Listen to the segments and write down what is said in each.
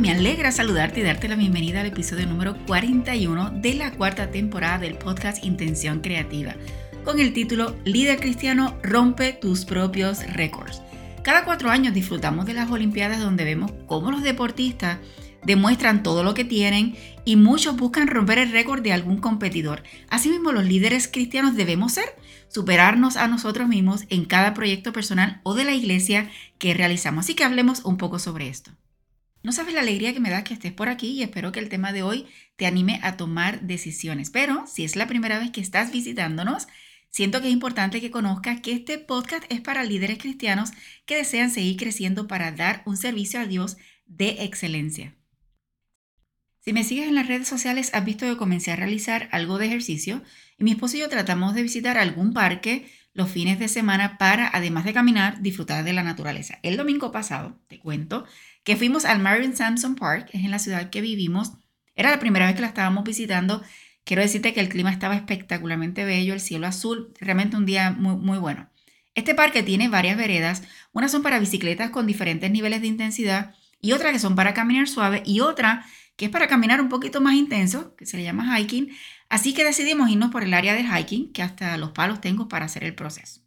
Me alegra saludarte y darte la bienvenida al episodio número 41 de la cuarta temporada del podcast Intención Creativa, con el título Líder Cristiano rompe tus propios récords. Cada cuatro años disfrutamos de las Olimpiadas donde vemos cómo los deportistas demuestran todo lo que tienen y muchos buscan romper el récord de algún competidor. Asimismo, los líderes cristianos debemos ser, superarnos a nosotros mismos en cada proyecto personal o de la iglesia que realizamos. Así que hablemos un poco sobre esto. No sabes la alegría que me da que estés por aquí y espero que el tema de hoy te anime a tomar decisiones. Pero si es la primera vez que estás visitándonos, siento que es importante que conozcas que este podcast es para líderes cristianos que desean seguir creciendo para dar un servicio a Dios de excelencia. Si me sigues en las redes sociales, has visto que comencé a realizar algo de ejercicio y mi esposo y yo tratamos de visitar algún parque los fines de semana para, además de caminar, disfrutar de la naturaleza. El domingo pasado, te cuento, que fuimos al Marion Samson Park, es en la ciudad que vivimos. Era la primera vez que la estábamos visitando. Quiero decirte que el clima estaba espectacularmente bello, el cielo azul, realmente un día muy, muy bueno. Este parque tiene varias veredas, unas son para bicicletas con diferentes niveles de intensidad y otra que son para caminar suave y otra que es para caminar un poquito más intenso, que se le llama hiking. Así que decidimos irnos por el área del hiking, que hasta los palos tengo para hacer el proceso.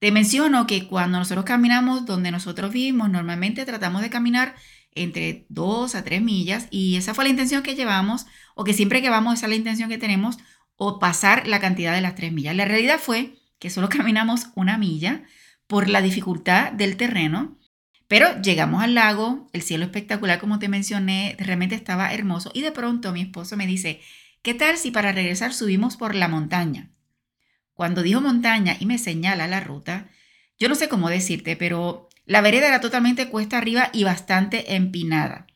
Te menciono que cuando nosotros caminamos donde nosotros vivimos, normalmente tratamos de caminar entre 2 a 3 millas y esa fue la intención que llevamos o que siempre que vamos esa es la intención que tenemos o pasar la cantidad de las 3 millas. La realidad fue que solo caminamos una milla por la dificultad del terreno, pero llegamos al lago, el cielo espectacular como te mencioné, realmente estaba hermoso y de pronto mi esposo me dice, ¿qué tal si para regresar subimos por la montaña? Cuando dijo montaña y me señala la ruta, yo no sé cómo decirte, pero la vereda era totalmente cuesta arriba y bastante empinada.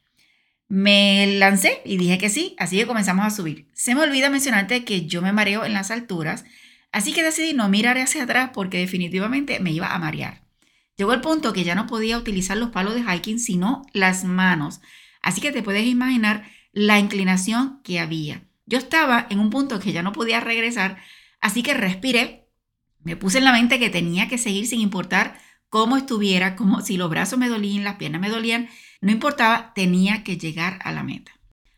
Me lancé y dije que sí, así que comenzamos a subir. Se me olvida mencionarte que yo me mareo en las alturas, así que decidí no mirar hacia atrás porque definitivamente me iba a marear. Llegó el punto que ya no podía utilizar los palos de hiking, sino las manos. Así que te puedes imaginar la inclinación que había. Yo estaba en un punto que ya no podía regresar, Así que respiré, me puse en la mente que tenía que seguir sin importar cómo estuviera, como si los brazos me dolían, las piernas me dolían, no importaba, tenía que llegar a la meta.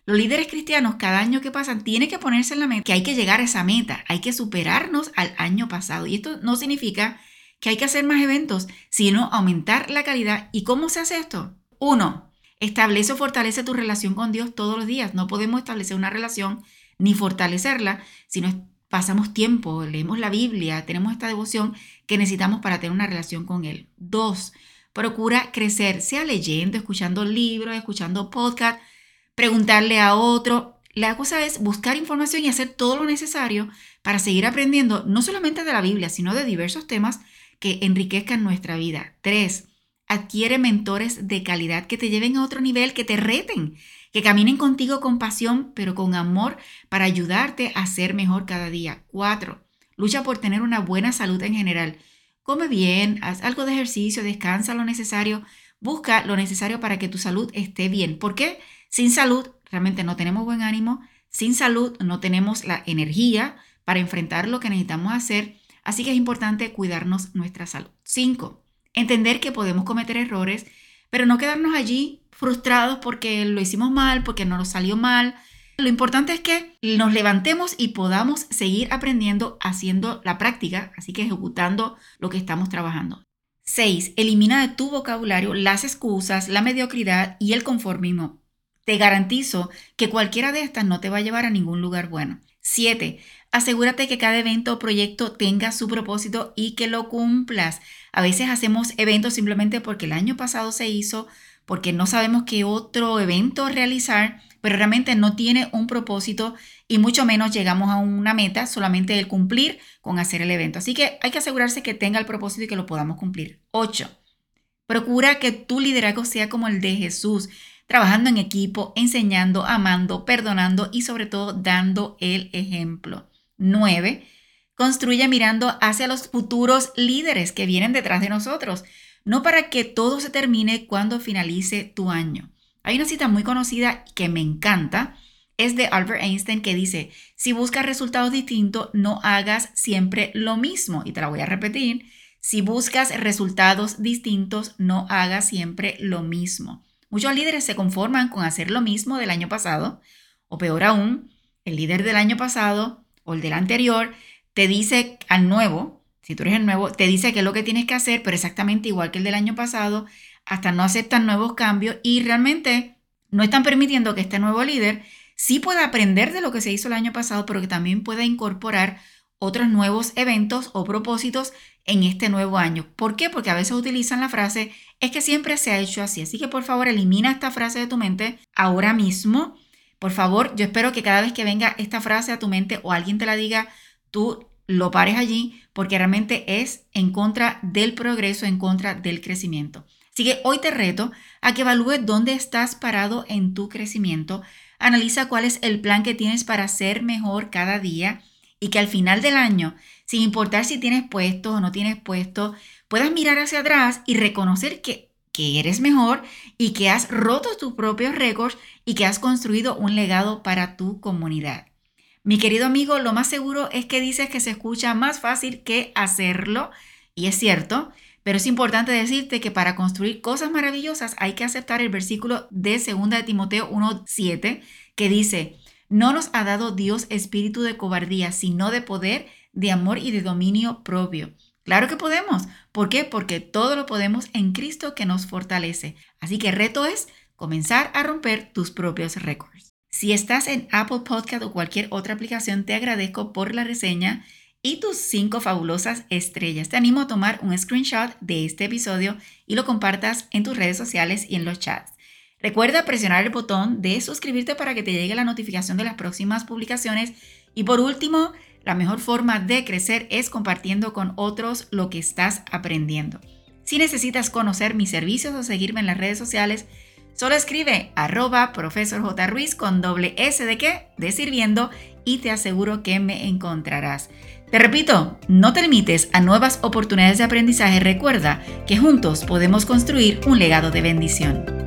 Los líderes cristianos cada año que pasan tienen que ponerse en la mente que hay que llegar a esa meta, hay que superarnos al año pasado. Y esto no significa que hay que hacer más eventos, sino aumentar la calidad. ¿Y cómo se hace esto? Uno, establece o fortalece tu relación con Dios todos los días. No podemos establecer una relación ni fortalecerla si no pasamos tiempo, leemos la Biblia, tenemos esta devoción que necesitamos para tener una relación con Él. Dos, procura crecer, sea leyendo, escuchando libros, escuchando podcast, preguntarle a otro. La cosa es buscar información y hacer todo lo necesario para seguir aprendiendo, no solamente de la Biblia, sino de diversos temas que enriquezcan nuestra vida. Tres, adquiere mentores de calidad que te lleven a otro nivel, que te reten, que caminen contigo con pasión, pero con amor para ayudarte a ser mejor cada día. Cuatro, lucha por tener una buena salud en general. Come bien, haz algo de ejercicio, descansa lo necesario, busca lo necesario para que tu salud esté bien. Porque sin salud realmente no tenemos buen ánimo, sin salud no tenemos la energía para enfrentar lo que necesitamos hacer, así que es importante cuidarnos nuestra salud. Cinco, entender que podemos cometer errores, pero no quedarnos allí frustrados porque lo hicimos mal, porque no nos salió mal. Lo importante es que nos levantemos y podamos seguir aprendiendo haciendo la práctica, así que ejecutando lo que estamos trabajando. 6. Elimina de tu vocabulario las excusas, la mediocridad y el conformismo. Te garantizo que cualquiera de estas no te va a llevar a ningún lugar bueno. 7. Asegúrate que cada evento o proyecto tenga su propósito y que lo cumplas. A veces hacemos eventos simplemente porque el año pasado se hizo, porque no sabemos qué otro evento realizar, pero realmente no tiene un propósito y mucho menos llegamos a una meta solamente el cumplir con hacer el evento. Así que hay que asegurarse que tenga el propósito y que lo podamos cumplir. 8. Procura que tu liderazgo sea como el de Jesús, trabajando en equipo, enseñando, amando, perdonando y sobre todo dando el ejemplo. 9. Construye mirando hacia los futuros líderes que vienen detrás de nosotros, no para que todo se termine cuando finalice tu año. Hay una cita muy conocida que me encanta, es de Albert Einstein que dice, si buscas resultados distintos, no hagas siempre lo mismo. Y te la voy a repetir, si buscas resultados distintos, no hagas siempre lo mismo. Muchos líderes se conforman con hacer lo mismo del año pasado, o peor aún, el líder del año pasado o el del anterior te dice al nuevo, si tú eres el nuevo, te dice qué es lo que tienes que hacer, pero exactamente igual que el del año pasado, hasta no aceptan nuevos cambios y realmente no están permitiendo que este nuevo líder sí pueda aprender de lo que se hizo el año pasado, pero que también pueda incorporar otros nuevos eventos o propósitos en este nuevo año. ¿Por qué? Porque a veces utilizan la frase, es que siempre se ha hecho así. Así que por favor elimina esta frase de tu mente ahora mismo. Por favor, yo espero que cada vez que venga esta frase a tu mente o alguien te la diga, tú lo pares allí porque realmente es en contra del progreso, en contra del crecimiento. Así que hoy te reto a que evalúes dónde estás parado en tu crecimiento Analiza cuál es el plan que tienes para ser mejor cada día y que al final del año, sin importar si tienes puestos o no tienes puestos, puedas mirar hacia atrás y reconocer que, que eres mejor y que has roto tus propios récords y que has construido un legado para tu comunidad. Mi querido amigo, lo más seguro es que dices que se escucha más fácil que hacerlo, y es cierto, pero es importante decirte que para construir cosas maravillosas hay que aceptar el versículo de 2 de Timoteo 1.7 que dice, no nos ha dado Dios espíritu de cobardía, sino de poder, de amor y de dominio propio. Claro que podemos. ¿Por qué? Porque todo lo podemos en Cristo que nos fortalece. Así que el reto es comenzar a romper tus propios récords. Si estás en Apple Podcast o cualquier otra aplicación, te agradezco por la reseña y tus cinco fabulosas estrellas. Te animo a tomar un screenshot de este episodio y lo compartas en tus redes sociales y en los chats. Recuerda presionar el botón de suscribirte para que te llegue la notificación de las próximas publicaciones. Y por último, la mejor forma de crecer es compartiendo con otros lo que estás aprendiendo. Si necesitas conocer mis servicios o seguirme en las redes sociales, solo escribe arroba profesor J. Con doble S de qué, de sirviendo, y te aseguro que me encontrarás. Te repito, no te limites a nuevas oportunidades de aprendizaje. Recuerda que juntos podemos construir un legado de bendición.